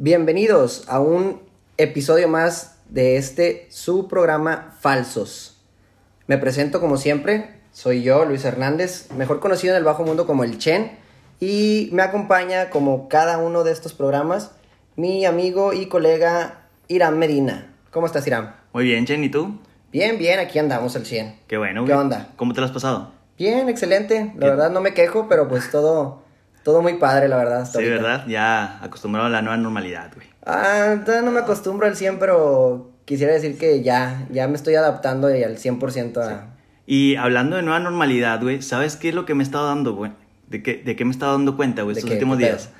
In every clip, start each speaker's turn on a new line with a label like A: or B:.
A: Bienvenidos a un episodio más de este su programa Falsos. Me presento como siempre, soy yo, Luis Hernández, mejor conocido en el bajo mundo como el Chen, y me acompaña como cada uno de estos programas mi amigo y colega Irán Medina. ¿Cómo estás, Irán?
B: Muy bien, Chen, ¿y tú?
A: Bien, bien, aquí andamos al 100.
B: Qué bueno.
A: ¿Qué onda?
B: ¿Cómo te lo has pasado?
A: Bien, excelente. La
B: ¿Qué?
A: verdad no me quejo, pero pues todo, todo muy padre, la verdad. hasta
B: Sí,
A: ahorita.
B: ¿verdad? Ya acostumbrado a la nueva normalidad, güey.
A: Ah, todavía no me acostumbro al 100, pero quisiera decir que ya, ya me estoy adaptando y al 100% a...
B: Y hablando de nueva normalidad, güey, ¿sabes qué es lo que me he estado dando, güey? ¿De qué, de qué me he estado dando cuenta, güey,
A: ¿De
B: estos
A: qué?
B: últimos días?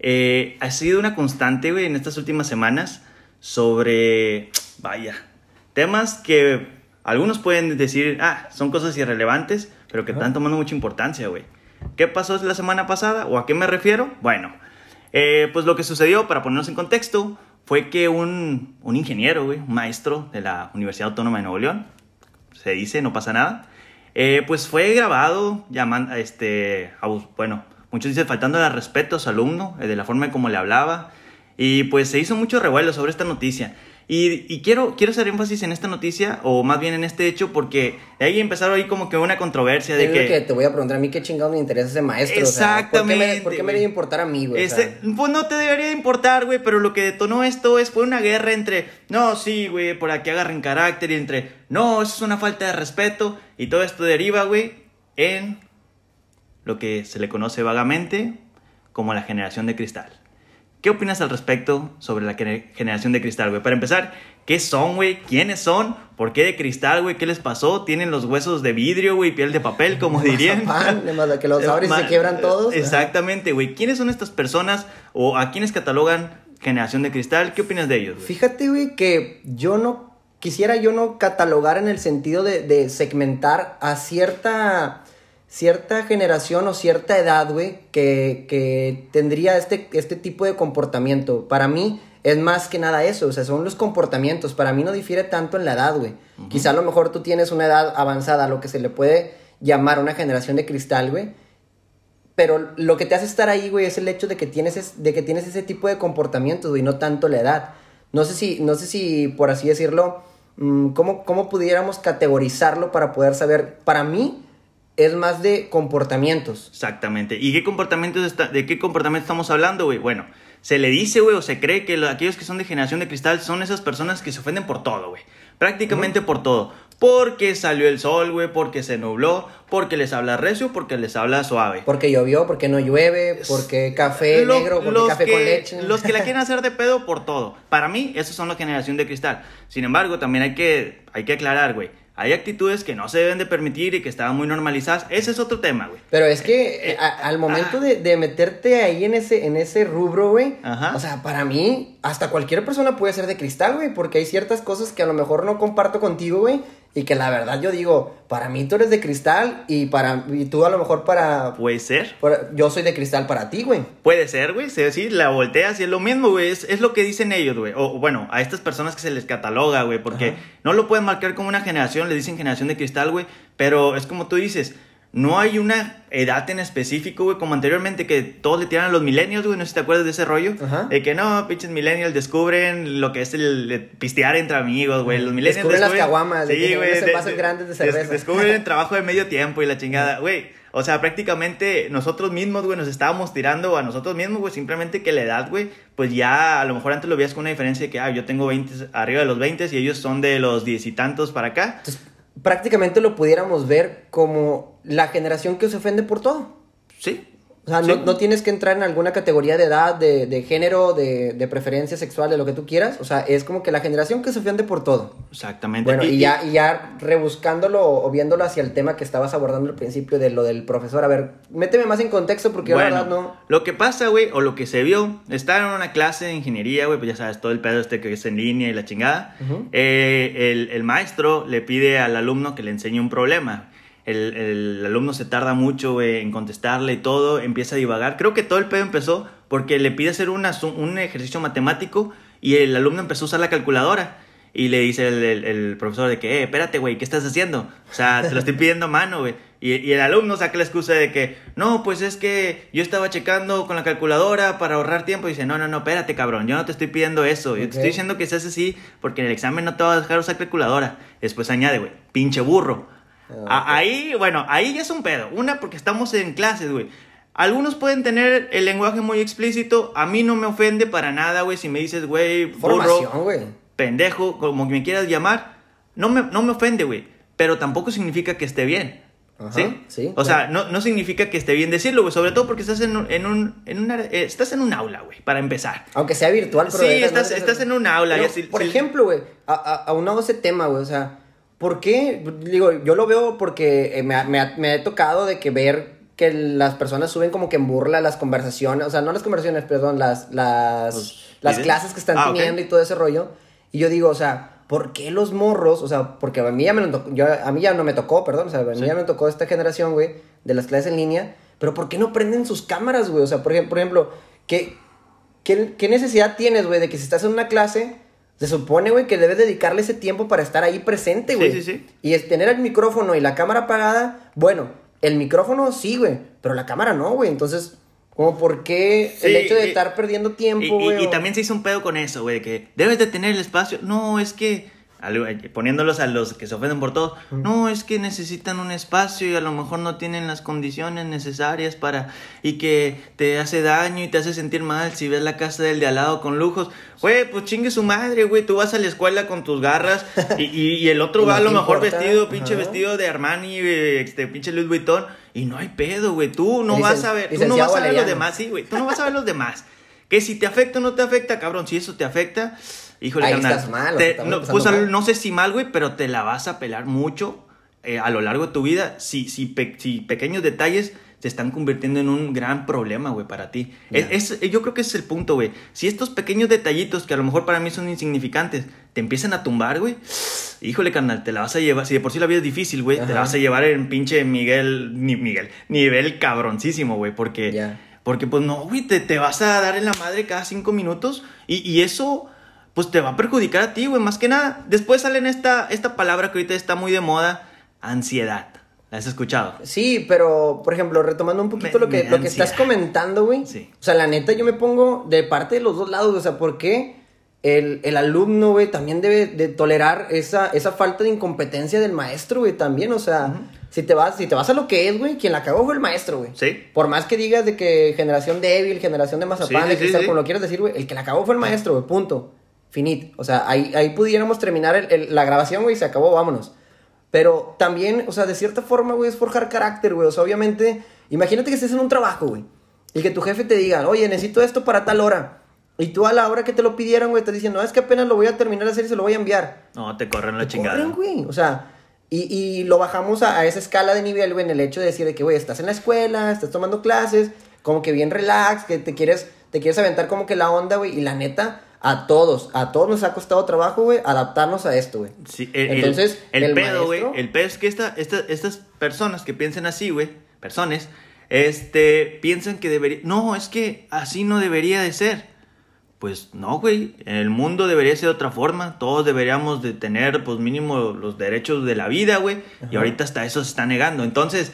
B: Eh, ha sido una constante, güey, en estas últimas semanas sobre, vaya, temas que algunos pueden decir, ah, son cosas irrelevantes, pero que
A: Ajá.
B: están tomando mucha importancia, güey. ¿Qué pasó la semana pasada o a qué me refiero? Bueno, eh, pues lo que sucedió, para ponernos en contexto, fue que un, ingeniero, güey, un maestro de la Universidad Autónoma de Nuevo León, se dice, no pasa nada, eh, pues fue grabado llamando, este, abus- bueno, muchos dicen faltando al respeto a su alumno, eh, de la forma en cómo le hablaba, y pues se hizo mucho revuelo sobre esta noticia. Y, y quiero, quiero hacer énfasis en esta noticia, o más bien en este hecho, porque de ahí empezaron ahí como que una controversia de que...
A: que te voy a preguntar a mí qué chingados me interesa ese maestro. o sea, ¿por qué me-
B: Exactamente,
A: ¿Por qué me,
B: güey.
A: debe importar a mí, güey?
B: Pues no te debería de importar, güey, pero lo que detonó esto es fue una guerra entre, no, sí, güey, por aquí agarren carácter y entre, no, eso es una falta de respeto y todo esto deriva, güey, en lo que se le conoce vagamente como la generación de cristal. ¿Qué opinas al respecto sobre la gene- generación de cristal, güey? Para empezar, ¿qué son, güey? ¿Quiénes son? ¿Por qué de cristal, güey? ¿Qué les pasó? ¿Tienen los huesos de vidrio, güey? ¿Piel de papel, como dirían?
A: mazapán, de que los abres y se quiebran todos.
B: Exactamente, güey. ¿Quiénes son estas personas o a quiénes catalogan generación de cristal? ¿Qué opinas de ellos, güey?
A: Fíjate, güey, que yo no quisiera yo no catalogar en el sentido de, de segmentar a cierta cierta generación o cierta edad, güey, que, que tendría este, este tipo de comportamiento. Para mí es más que nada eso, o sea, son los comportamientos. Para mí no difiere tanto en la edad, güey. Quizá a lo mejor tú tienes una edad avanzada, lo que se le puede llamar una generación de cristal, güey. Pero lo que te hace estar ahí, güey, es el hecho de que tienes, es- de que tienes ese tipo de comportamientos, güey, no tanto la edad. No sé si, no sé si por así decirlo, mm, ¿cómo, ¿cómo pudiéramos categorizarlo para poder saber? Para mí es más de comportamientos.
B: Exactamente. ¿Y qué comportamientos está- de qué comportamiento estamos hablando, güey? Bueno, se le dice, güey, o se cree que lo- aquellos que son de generación de cristal son esas personas que se ofenden por todo, güey. Prácticamente por todo. Porque salió el sol, güey, porque se nubló, porque les habla recio, porque les habla suave.
A: Porque llovió, porque no llueve, porque café
B: Lo-
A: negro, porque café
B: que,
A: con leche.
B: Los que la quieren hacer de pedo por todo. Para mí, esos son la generación de cristal. Sin embargo, también hay que, hay que aclarar, güey. Hay actitudes que no se deben de permitir y que estaban muy normalizadas. Ese es otro tema, güey.
A: Pero es que eh, a- al momento de, de meterte ahí en ese, en ese rubro, güey,
B: Ajá.
A: o sea, para mí, hasta cualquier persona puede ser de cristal, güey, porque hay ciertas cosas que a lo mejor no comparto contigo, güey, y que la verdad yo digo, para mí tú eres de cristal y para y tú a lo mejor para,
B: Puede ser.
A: para- yo soy de cristal para ti, güey.
B: Puede ser, güey. Sí, sí, la volteas y es lo mismo, güey. Es, es lo que dicen ellos, güey. O bueno, a estas personas que se les cataloga, güey. Porque
A: Ajá.
B: no lo pueden marcar como una generación, le dicen generación de cristal, güey. Pero es como tú dices. No hay una edad en específico, güey, como anteriormente que todos le tiran a los millennials, güey, no sé si te acuerdas de ese rollo.
A: Ajá.
B: De que no, pinches millennials descubren lo que es el, el pistear entre amigos, güey. Los millennials
A: Descubren las caguamas, de
B: de- des-
A: cerveza.
B: descubren el trabajo de medio tiempo y la chingada, güey. O sea, prácticamente nosotros mismos, güey, nos estábamos tirando a nosotros mismos, güey. Simplemente que la edad, güey, pues ya a lo mejor antes lo veías con una diferencia de que, ah, yo tengo 20, arriba de los 20 y ellos son de los 10 y tantos para acá.
A: Entonces, prácticamente lo pudiéramos ver como la generación que se ofende por todo.
B: Sí.
A: O sea,
B: Sí.
A: no, no tienes que entrar en alguna categoría de edad, de, de género, de, de preferencia sexual, de lo que tú quieras. O sea, es como que la generación que se ofende por todo.
B: Exactamente.
A: Bueno, y, ya, y ya rebuscándolo o viéndolo hacia el tema que estabas abordando al principio de lo del profesor. A ver, méteme más en contexto porque yo la
B: Bueno,
A: verdad no...
B: lo que pasa, güey, o lo que se vio, estar en una clase de ingeniería, güey, pues ya sabes, todo el pedo este que es en línea y la chingada. Eh, el, el maestro le pide al alumno que le enseñe un problema. El, el alumno se tarda mucho en contestarle y todo, empieza a divagar. Creo que todo el pedo empezó porque le pide hacer una un ejercicio matemático y el alumno empezó a usar la calculadora. Y le dice el, el- el profesor de que, eh, espérate, güey, ¿qué estás haciendo? O sea, te lo estoy pidiendo a mano, güey. Y, y el alumno saca la excusa de que, no, pues es que yo estaba checando con la calculadora para ahorrar tiempo. Y dice, no, no, no, espérate, cabrón, yo no te estoy pidiendo eso. Yo te estoy diciendo que seas así porque en el examen no te va a dejar usar calculadora. Después añade, güey, pinche burro.
A: Ah,
B: Ahí, bueno, ahí ya es un pedo. Una, porque estamos en clases, güey. Algunos pueden tener el lenguaje muy explícito. A mí no me ofende para nada, güey, si me dices, güey, burro
A: güey.
B: pendejo, como me quieras llamar, no me, no me ofende, güey. Pero tampoco significa que esté bien.
A: Ajá,
B: ¿Sí?
A: sí,
B: O sea, no, no significa que esté bien decirlo, güey. Sobre todo porque estás en un, en un, en una- eh, estás en un aula, güey, para empezar.
A: Aunque sea virtual, pero...
B: Sí, estás- estás en un aula,
A: Pero, por
B: sí.
A: ejemplo, güey, a- a- aunado a ese tema, güey, o sea, ¿por qué? Digo, yo lo veo porque eh, me, ha- me ha tocado de que ver que las personas suben como que en burla las conversaciones, o sea, no las conversaciones, perdón, las, las, las clases que están
B: Ah,
A: teniendo y todo ese rollo. Y yo digo, o sea, ¿por qué los morros? O sea, porque a mí ya, me lo tocó- yo, a mí ya no me tocó, perdón, o sea, a mí
B: Sí.
A: ya me tocó esta generación, güey, de las clases en línea, pero ¿por qué no prenden sus cámaras, güey? O sea, por ejemplo, por ejemplo ¿qué, qué, qué necesidad tienes, güey, de que si estás en una clase, se supone, güey, que debes dedicarle ese tiempo para estar ahí presente,
B: Sí,
A: güey?
B: sí, sí.
A: Y es tener el micrófono y la cámara apagada, bueno, el micrófono sí, güey, pero la cámara no, güey, entonces... Como por qué el
B: Sí,
A: hecho de
B: y-
A: estar perdiendo
B: Y,
A: tiempo,
B: y-
A: güey.
B: y
A: o-
B: también se hizo un pedo con eso, güey, que debes de tener el espacio. No, es que, poniéndolos a los que se ofenden por todo, no, es que necesitan un espacio y a lo mejor no tienen las condiciones necesarias para, y que te hace daño y te hace sentir mal si ves la casa del de al lado con lujos. Güey, pues chingue su madre, güey, tú vas a la escuela con tus garras y, y- y el otro va a lo mejor
A: importa,
B: vestido, pinche
A: ajá.
B: vestido de Armani, este pinche Louis Vuitton, y no hay pedo, güey, tú no vas a ver, tú no vas a ver los demás, sí, güey, tú no vas a ver los demás. Que si te afecta o no te afecta, cabrón, si eso te afecta, híjole,
A: Ahí
B: carnal,
A: estás mal,
B: te- no, pues,
A: mal.
B: no sé si mal, güey, pero te la vas a pelar mucho eh, a lo largo de tu vida si, si, pe- si pequeños detalles se están convirtiendo en un gran problema, güey, para ti. Es, es- yo creo que ese es el punto, güey. Si estos pequeños detallitos, que a lo mejor para mí son insignificantes, te empiezan a tumbar, güey, híjole, carnal, te la vas a llevar. Si de por sí la vida es difícil, güey, te la vas a llevar en pinche Miguel, ni Miguel, nivel cabroncísimo, güey, porque... Porque pues no, güey, te, te vas a dar en la madre cada cinco minutos y, y eso pues te va a perjudicar a ti, güey, más que nada. Después sale esta, esta palabra que ahorita está muy de moda, ansiedad. ¿La has escuchado?
A: Sí, pero, por ejemplo, retomando un poquito
B: Me-
A: lo que, lo que estás comentando, güey.
B: Sí.
A: O sea, la neta, yo me pongo de parte de los dos lados. O sea, ¿por qué el, el alumno, güey, también debe de tolerar esa, esa falta de incompetencia del maestro, güey, también? O sea, si, te vas, si te vas a lo que es, güey, quien la cagó fue el maestro, güey.
B: Sí.
A: Por más que digas de que generación débil, generación de mazapán,
B: Sí,
A: de
B: sí,
A: cristal,
B: sí,
A: como lo quieras decir, güey, el que la cagó fue el maestro, güey, punto. Finit. O sea, ahí, ahí pudiéramos terminar el- el- la grabación, güey, y se acabó, vámonos. Pero también, o sea, de cierta forma, güey, es forjar carácter, güey. O sea, obviamente, imagínate que estés en un trabajo, güey. Y que tu jefe te diga, oye, necesito esto para tal hora. Y tú a la hora que te lo pidieron, güey, te dicen, no, es que apenas lo voy a terminar de hacer y se lo voy a enviar.
B: No, te corren la
A: Te
B: chingada.
A: corren, güey. O sea, y, y lo bajamos a, a esa escala de nivel, güey, en el hecho de decir de que, güey, estás en la escuela, estás tomando clases, como que bien relax, que te quieres, te quieres aventar como que la onda, güey. Y la neta, a todos, a todos nos ha costado trabajo, güey, adaptarnos a esto, güey.
B: Sí, el,
A: Entonces,
B: el,
A: el
B: pedo, güey,
A: maestro-
B: el pedo es que esta, esta- estas personas que piensan así, güey, personas, este, piensan que debería, no, es que así no debería de ser. Pues no, güey, el mundo debería ser de otra forma, todos deberíamos de tener, pues mínimo, los derechos de la vida, güey, y ahorita hasta eso se está negando. Entonces,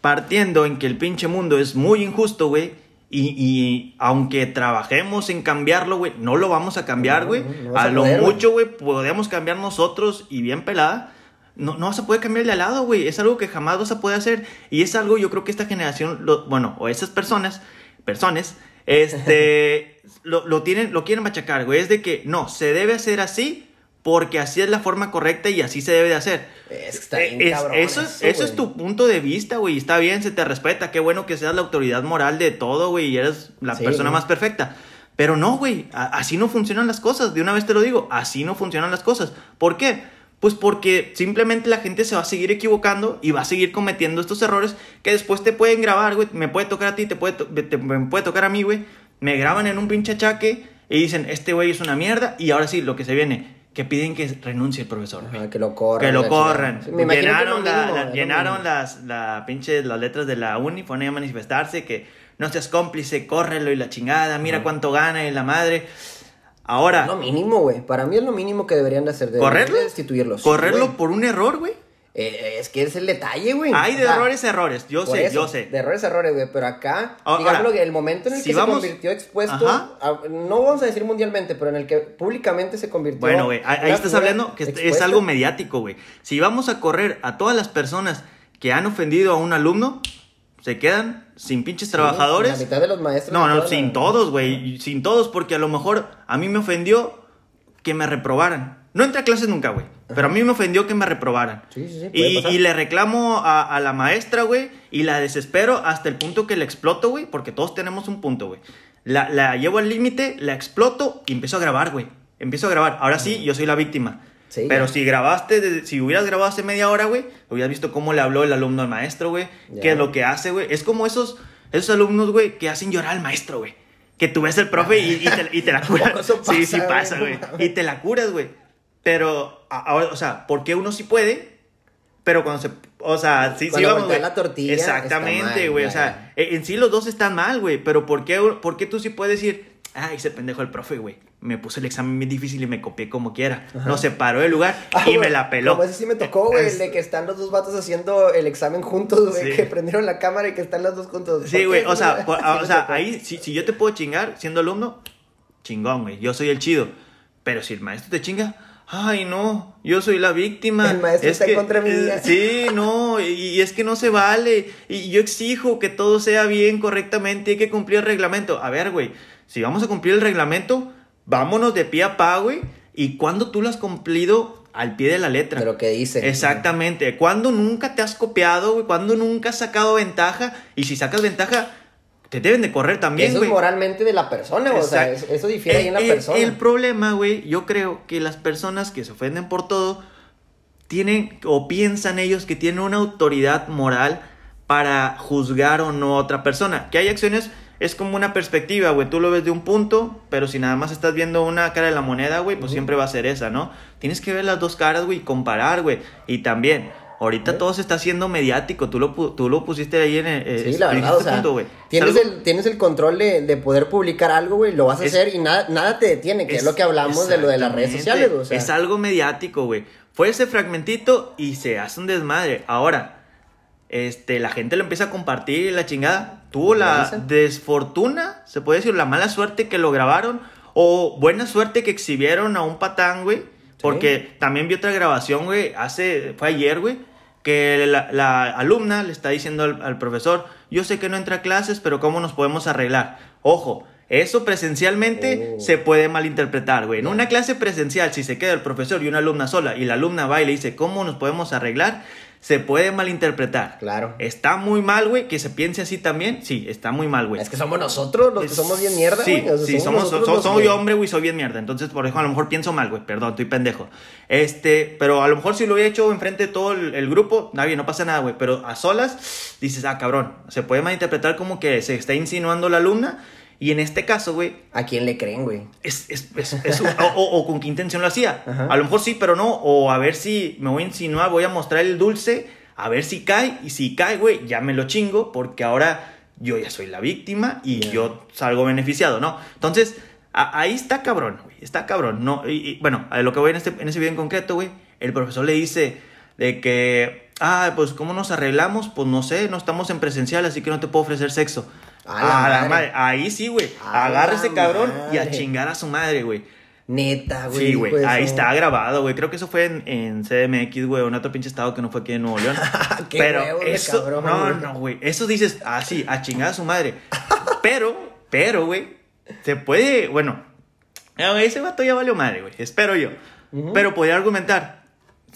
B: partiendo en que el pinche mundo es muy injusto, güey, y, y aunque trabajemos en cambiarlo, güey, no lo vamos a cambiar, güey.
A: no, no vas
B: a
A: a
B: lo
A: poder,
B: mucho, güey, podemos cambiar nosotros y bien pelada. No, no vas a poder cambiar de al lado, güey. Es algo que jamás vas a poder hacer. Y es algo, yo creo que esta generación, lo- bueno, o esas personas, personas, este, lo, lo tienen, lo quieren machacar, güey. Es de que, no, se debe hacer así porque así es la forma correcta y así se debe de hacer.
A: Es que está bien
B: Es-
A: cabrón
B: eso, es-
A: eso,
B: eso es
A: güey.
B: tu punto de vista, güey. Está bien, se te respeta. Qué bueno que seas la autoridad moral de todo, güey. Y eres la
A: Sí,
B: persona
A: güey.
B: más perfecta. Pero no, güey. Así no funcionan las cosas. De una vez te lo digo. Así no funcionan las cosas. ¿Por qué? Pues porque simplemente la gente se va a seguir equivocando y va a seguir cometiendo estos errores que después te pueden grabar, güey. Me puede tocar a ti, te puede, to- te- me puede tocar a mí, güey. Me graban en un pinche achaque y dicen, este güey es una mierda. Y ahora sí, lo que se viene, que piden que renuncie el profesor.
A: Ajá, que lo corran.
B: Que lo corran.
A: Me que
B: llenaron
A: lo
B: la- llenaron las la pinche las letras de la uni, ahí a manifestarse que no seas cómplice, córrelo y la chingada, mira cuánto gana y la madre. Ahora,
A: Es lo mínimo, güey. Para mí es lo mínimo que deberían de hacer. Deberían
B: ¿correrlo?
A: de destituirlos.
B: ¿Correrlo por un error, güey?
A: Eh, es que es el detalle, güey.
B: Hay
A: O
B: de
A: sea,
B: errores, errores. Yo sé,
A: eso,
B: yo sé.
A: De errores, errores, güey. Pero acá,
B: Ahora,
A: digamos que el momento en el
B: si
A: que
B: vamos-
A: se convirtió expuesto, a- no vamos a decir mundialmente, pero en el que públicamente se convirtió.
B: Bueno, güey, ahí estás hablando que es- algo mediático, güey. Si vamos a correr a todas las personas que han ofendido a un alumno, se quedan sin pinches
A: Sí,
B: trabajadores.
A: La mitad de los maestros.
B: No, no, sin todos, güey. Sin todos, porque a lo mejor a mí me ofendió que me reprobaran. No entré a clases nunca, güey. Pero a mí me ofendió que me reprobaran.
A: Sí, sí, sí,
B: Y, le reclamo a, a la maestra, güey, y la desespero hasta el punto que la exploto, güey, porque todos tenemos un punto, güey. La, la llevo al límite, la exploto y empiezo a grabar, güey. Empiezo a grabar. Ahora sí, yo soy la víctima.
A: Sí,
B: Pero
A: ya.
B: si grabaste, si hubieras grabado hace media hora, güey, hubieras visto cómo le habló el alumno al maestro, güey. Qué es lo que hace, güey. Es como esos, esos alumnos, güey, que hacen llorar al maestro, güey. Que tú ves el profe y, y te, y te la curas. Sí, sí
A: pasa, güey,
B: Y te la curas, güey. Pero, ahora, o sea, ¿por qué uno sí puede? Pero cuando se. O sea, sí, sí,
A: Cuando
B: vamos.
A: voltea
B: güey.
A: la tortilla,
B: Exactamente, güey. O sea, e, en sí los dos están mal, güey. Pero ¿por qué, ¿por qué tú sí puedes decir, ay, ese pendejo el profe, güey? Me puso el examen bien difícil y me copié como quiera. No se paró del lugar
A: Ah,
B: y me la peló.
A: Como ese sí me tocó, güey,
B: Es-
A: de que están los dos vatos haciendo el examen juntos, güey,
B: Sí.
A: que prendieron la cámara y que están los dos juntos. ¿Por
B: Sí, güey, o sea, por-
A: Sí
B: o sea, ahí, si, si yo te puedo chingar siendo alumno, chingón, güey, yo soy el chido. Pero si el maestro te chinga, ay, no, yo soy la víctima.
A: El maestro
B: Es
A: está
B: que-
A: contra mía.
B: eh, Sí, no, y, y es que no se vale. Y yo exijo que todo sea bien, correctamente, hay que cumplir el reglamento. A ver, güey, si vamos a cumplir el reglamento, vámonos de pie a pa, güey. ¿Y cuándo tú lo has cumplido al pie de la letra?
A: De lo que dice.
B: Exactamente. ¿Cuándo nunca te has copiado, güey? ¿Cuándo nunca has sacado ventaja? Y si sacas ventaja, te deben de correr también,
A: Eso es moralmente de la persona, o sea, eso, difiere ahí en la
B: El- el-
A: persona.
B: El problema, güey, yo creo que las personas que se ofenden por todo tienen o piensan ellos que tienen una autoridad moral para juzgar o no a otra persona. Que hay acciones, es como una perspectiva, güey. Tú lo ves de un punto, pero si nada más estás viendo una cara de la moneda, güey, pues siempre va a ser esa, ¿no? Tienes que ver las dos caras, güey, y comparar, güey. Y también, ahorita
A: Sí.
B: todo se está haciendo mediático. Tú lo, tú lo pusiste ahí en el
A: Sí, la verdad, o sea,
B: güey.
A: tienes,
B: Es
A: el, tienes el control de, de poder publicar algo, güey, lo vas a
B: Es-
A: hacer y nada, nada te detiene, que es, lo que hablamos de lo de las redes sociales, güey, o sea.
B: Es algo mediático, güey. Fue ese fragmentito y se hace un desmadre. Ahora, este, la gente lo empieza a compartir y la chingada. Tuvo la desfortuna, se puede decir, la mala suerte que lo grabaron o buena suerte que exhibieron a un patán, güey. Porque también vi otra grabación, güey, hace, fue ayer, güey, que la, la alumna le está diciendo al, al profesor, yo sé que no entra a clases, pero ¿cómo nos podemos arreglar? Ojo, eso presencialmente
A: Oh.
B: se puede malinterpretar, güey. En una clase presencial, si se queda el profesor y una alumna sola y la alumna va y le dice, ¿cómo nos podemos arreglar? Se puede malinterpretar.
A: Claro.
B: Está muy mal, güey, que se piense así también. Sí, está muy mal, güey.
A: Es que somos nosotros los que somos bien mierda,
B: Sí,
A: güey. o sea,
B: sí, somos,
A: nosotros
B: so-
A: los
B: soy
A: que-
B: hombre, güey, soy bien mierda. Entonces, por eso a lo mejor pienso mal, güey. Perdón, estoy pendejo. Este, pero a lo mejor si lo hubiera hecho enfrente de todo el, el grupo, nadie, no pasa nada, güey. Pero a solas, dices, ah, cabrón. Se puede malinterpretar como que se está insinuando la alumna. Y en este caso, güey,
A: ¿A quién le creen, güey?
B: es, es, es- es o, o- con qué intención lo hacía.
A: Ajá.
B: A lo mejor sí, pero no. O a ver si me voy a insinuar, voy a mostrar el dulce, a ver si cae. Y si cae, güey, ya me lo chingo, porque ahora yo ya soy la víctima y yo salgo beneficiado, ¿no? Entonces, a- ahí está cabrón, güey. Está cabrón. No, y, y, bueno, a lo que voy en, este, en ese video en concreto, güey, el profesor le dice de que, ah, pues, ¿cómo nos arreglamos? Pues no sé, no estamos en presencial, así que no te puedo ofrecer sexo.
A: A la
B: A la
A: madre.
B: madre. Ahí sí, güey. Agarra ese cabrón y a chingar a su madre, güey.
A: Neta, güey.
B: Sí, güey.
A: de
B: Ahí está grabado, güey. Creo que eso fue en, en CDMX, güey, en otro pinche estado que no fue aquí en Nuevo León.
A: Qué
B: Pero
A: huevos de
B: eso,
A: cabrón,
B: no,
A: güey.
B: no, güey. Eso dices, ah, sí, a chingar a su madre. Pero, pero, güey, se puede, bueno, no, ese vato ya valió madre, güey. Espero yo. Pero podría argumentar,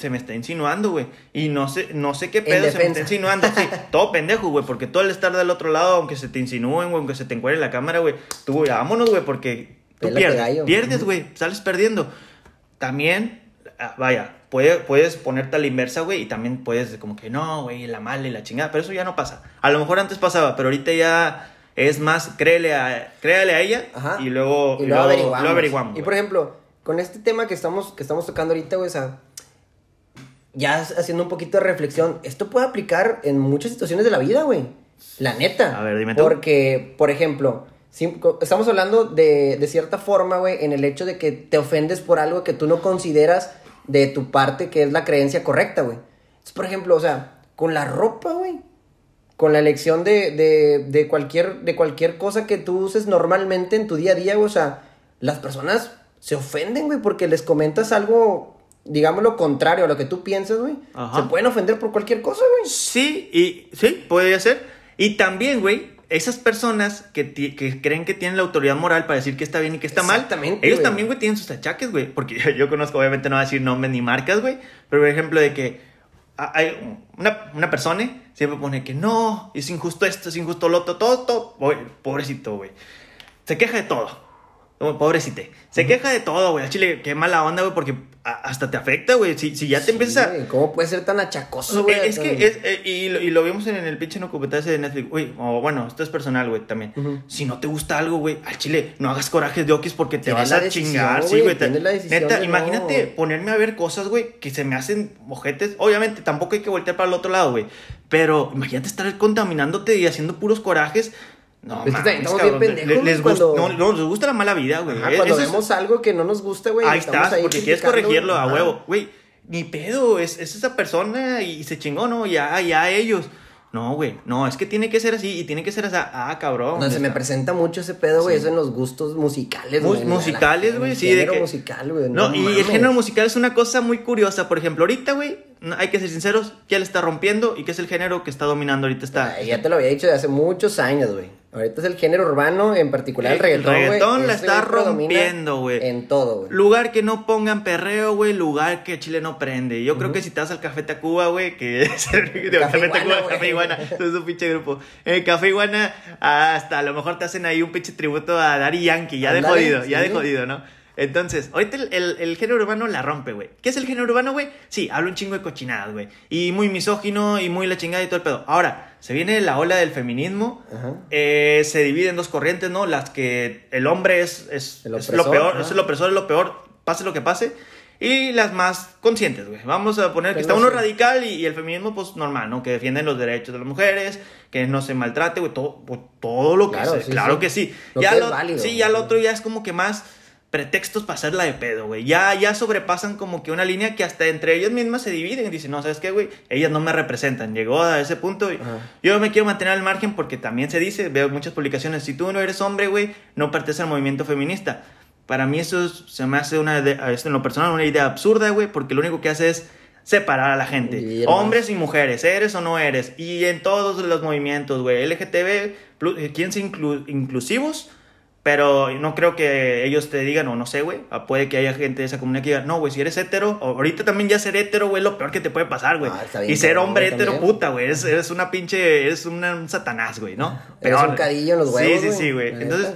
B: se me está insinuando, güey. Y no sé, no sé qué pedo se me está insinuando. Sí, todo pendejo, güey. Porque tú al estar del otro lado, aunque se te insinúen, güey, aunque se te encuere la cámara, güey, tú, güey, vámonos, güey, porque tú pierdes.
A: gallo.
B: Pierdes, güey. Sales perdiendo. También, ah, vaya, puede- puedes ponerte a la inversa, güey, y también puedes como que no, güey, la mala y la chingada. Pero eso ya no pasa. A lo mejor antes pasaba, pero ahorita ya es más, créele a, créale a ella
A: Ajá.
B: y luego,
A: y luego averiguamos.
B: lo averiguamos,
A: Y por ejemplo, con este tema que estamos, que estamos tocando ahorita, güey, o sea, ya haciendo un poquito de reflexión, esto puede aplicar en muchas situaciones de la vida, güey. La neta.
B: A ver, dime tú.
A: Porque, por ejemplo, si- estamos hablando de, de cierta forma, güey, en el hecho de que te ofendes por algo que tú no consideras de tu parte que es la creencia correcta, güey. Por ejemplo, o sea, con la ropa, güey. Con la elección de, de, de, cualquier, de cualquier cosa que tú uses normalmente en tu día a día, güey. O sea, las personas se ofenden, güey, porque les comentas algo, digamos, lo contrario a lo que tú piensas, güey. Se pueden ofender por cualquier cosa, güey.
B: Sí, y sí, puede ser. Y también, güey, esas personas que, que, creen que tienen la autoridad moral para decir que está bien y que está mal, ellos también, güey, tienen sus achaques, güey. Porque yo, conozco, obviamente no voy a decir nombres ni marcas, güey, pero por ejemplo de que hay una, una, persona siempre pone que no, es injusto esto, es injusto lo otro, todo, todo, pobrecito, güey. Se queja de todo. Pobrecito. Se queja de todo, güey. Chile, qué mala onda, güey, porque hasta te afecta, güey. Si, si ya te empiezas a.
A: ¿Cómo puede ser tan achacoso, güey?
B: Es que, es, eh, y, lo, y, lo vimos en, el pinche no ese de Netflix. Güey, o bueno, esto es personal, güey, también. Si no te gusta algo, güey, al chile, no hagas corajes de okis porque te vas a chingar, sí, güey. Neta, imagínate ponerme a ver cosas, güey, que se me hacen mojetes. Obviamente, tampoco hay que voltear para el otro lado, güey. Pero imagínate estar contaminándote y haciendo puros corajes. No, es que estamos bien pendejos. Les, cuando... no, no, les gusta la mala vida, güey.
A: cuando vemos algo que no nos gusta, güey.
B: Ahí estás, porque quieres corregirlo a huevo. Güey, ni pedo, es, es, esa persona y se chingó, ¿no? Ya, ya ellos. No, güey, no, es que tiene que ser así y tiene que ser así. Ah, cabrón.
A: No, se me presenta mucho ese pedo, güey, eso en los gustos musicales,
B: güey. musicales, güey, sí.
A: Género musical, güey.
B: No, y el género musical es una cosa muy curiosa. Por ejemplo, ahorita, güey, hay que ser sinceros, ya le está rompiendo y que es el género que está dominando ahorita. Está...
A: ya te lo había dicho de hace muchos años, güey. Ahorita es el género urbano, en particular el reggaetón,
B: El reggaetón la está rompiendo, güey.
A: En todo, güey.
B: Lugar que no pongan perreo, güey. Lugar que Chile no prende. Yo creo que si te vas al Café Tacuba, güey, que es el Café, Tacuba, Café Iguana. es un pinche grupo. En el Café Iguana, hasta a lo mejor te hacen ahí un pinche tributo a Dari Yankee. Ya de jodido, ya de jodido, ¿no? Entonces, ahorita el, el, género urbano la rompe, güey. ¿Qué es el género urbano, güey? Sí, habla un chingo de cochinadas, güey. Y muy misógino y muy la chingada y todo el pedo. Ahora, se viene la ola del feminismo. Eh, se divide en dos corrientes, ¿no? Las que el hombre es, es, lo peor, es el opresor, es lo peor, pase lo que pase. Y las más conscientes, güey. Vamos a poner que está uno radical y, el feminismo, pues normal, ¿no? Que defienden los derechos de las mujeres, que no se maltrate, güey. Todo, todo lo que claro, claro que sí. ya lo, sí, ya lo otro ya es como que más pretextos para hacerla de pedo, güey. Ya, ya sobrepasan como que una línea que hasta entre ellas mismas se dividen y dicen, no, ¿sabes qué, güey? Ellas no me representan. Llegó a ese punto y yo me quiero mantener al margen porque también se dice, veo muchas publicaciones, si tú no eres hombre, güey, no perteneces al movimiento feminista. Para mí eso se me hace una, en lo personal, una idea absurda, güey, porque lo único que hace es separar a la gente. Hombres y mujeres, eres o no eres. Y en todos los movimientos, güey, LGTB, eh, ¿quién se inclusivos? Pero no creo que ellos te digan, o no sé, güey. Ah, puede que haya gente de esa comunidad que diga, no, güey, si eres hetero, ahorita también ya ser hetero, güey, lo peor que te puede pasar, güey. Ah, y ser hombre hetero, puta, güey. Eres, una pinche, eres un satanás, güey, ¿no?
A: Pero es un cadillo los huevos.
B: Sí, sí, sí, güey. Entonces,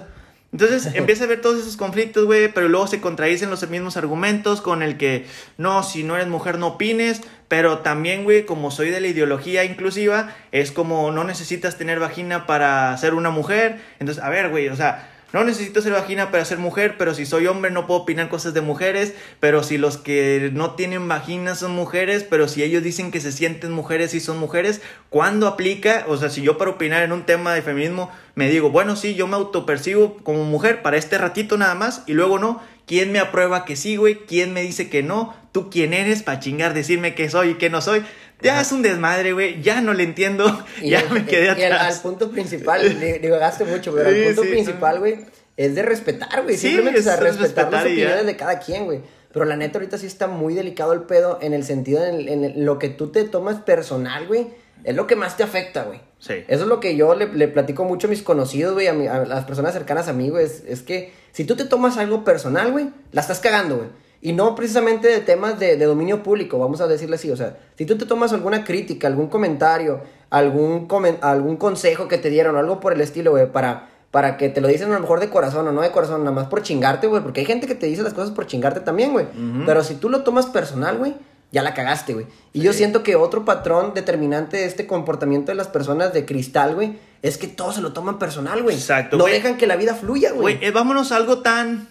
B: entonces empieza a ver todos esos conflictos, güey, pero luego se contradicen los mismos argumentos con el que, no, si no eres mujer no opines, pero también, güey, como soy de la ideología inclusiva, es como no necesitas tener vagina para ser una mujer. Entonces, a ver, güey, o sea no necesito ser vagina para ser mujer, pero si soy hombre no puedo opinar cosas de mujeres, pero si los que no tienen vagina son mujeres, pero si ellos dicen que se sienten mujeres y son mujeres, ¿cuándo aplica? O sea, si yo para opinar en un tema de feminismo me digo, bueno, sí, yo me autopercibo como mujer para este ratito nada más y luego no, ¿quién me aprueba que sí, güey? ¿Quién me dice que no? ¿Tú quién eres para chingar, decirme que soy y que no soy? Ya es un desmadre, güey. Ya no le entiendo. ya me quedé atrás. Y
A: al, punto principal, digo, gaste mucho, pero el punto principal, güey, es de respetar, güey. Simplemente es, respetar, las opiniones de cada quien, güey. Pero la neta, ahorita sí está muy delicado el pedo en el sentido, en, en lo que tú te tomas personal, güey. Es lo que más te afecta, güey. Sí. Eso es lo que yo le, le platico mucho a mis conocidos, güey, a, a, las personas cercanas a mí, güey. Es, es que si tú te tomas algo personal, güey, la estás cagando, güey. Y no precisamente de temas de, dominio público, vamos a decirle así. O sea, si tú te tomas alguna crítica, algún comentario, algún, algún consejo que te dieron o algo por el estilo, güey, para, para que te lo dicen a lo mejor de corazón o no de corazón, nada más por chingarte, güey. Porque hay gente que te dice las cosas por chingarte también, güey. Pero si tú lo tomas personal, güey, ya la cagaste, güey. Y yo siento que otro patrón determinante de este comportamiento de las personas de cristal, güey, es que todos se lo toman personal, güey. Exacto. No dejan que la vida fluya, güey.
B: Güey, eh, vámonos a algo tan,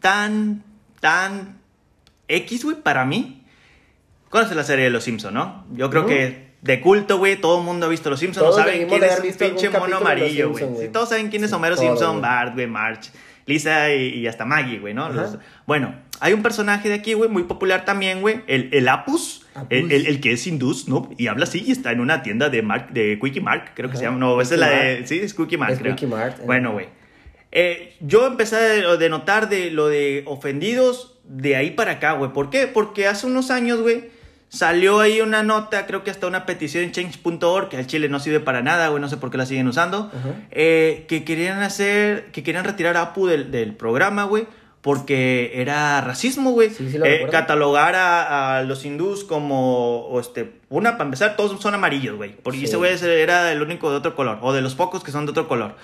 B: tan, tan X, güey, para mí. ¿Conoces la serie de Los Simpsons, no? Yo creo que de culto, güey, todo el mundo ha visto Los Simpsons. No saben quién es el pinche mono amarillo, güey. Sí, todos saben quién es Homero Simpson, Bart, güey, March, Lisa y, hasta Maggie, güey, ¿no? bueno, hay un personaje de aquí, güey, muy popular también, güey, el, el Apus,
A: Apus.
B: El, el- el que es hindú, ¿no? Y habla así y está en una tienda de, Mark, de Quickie Mark, creo que se llama. No, esa es la de. Sí, es Quickie Mart,
A: Es
B: creo.
A: Quickie Mart, eh.
B: Bueno, güey. Eh, yo empecé a de notar de lo de ofendidos de ahí para acá, güey. ¿Por qué? Porque hace unos años, güey, salió ahí una nota, creo que hasta una petición en change.org, que al Chile no sirve para nada, güey, no sé por qué la siguen usando, eh, que querían hacer, que querían retirar a Apu del, del programa, güey. Porque era racismo, güey.
A: Sí, sí lo
B: Eh, catalogar a, a los hindús como, o este, una, para empezar, todos son amarillos, güey. Porque
A: Sí.
B: ese güey era el único de otro color, o de los pocos que son de otro color.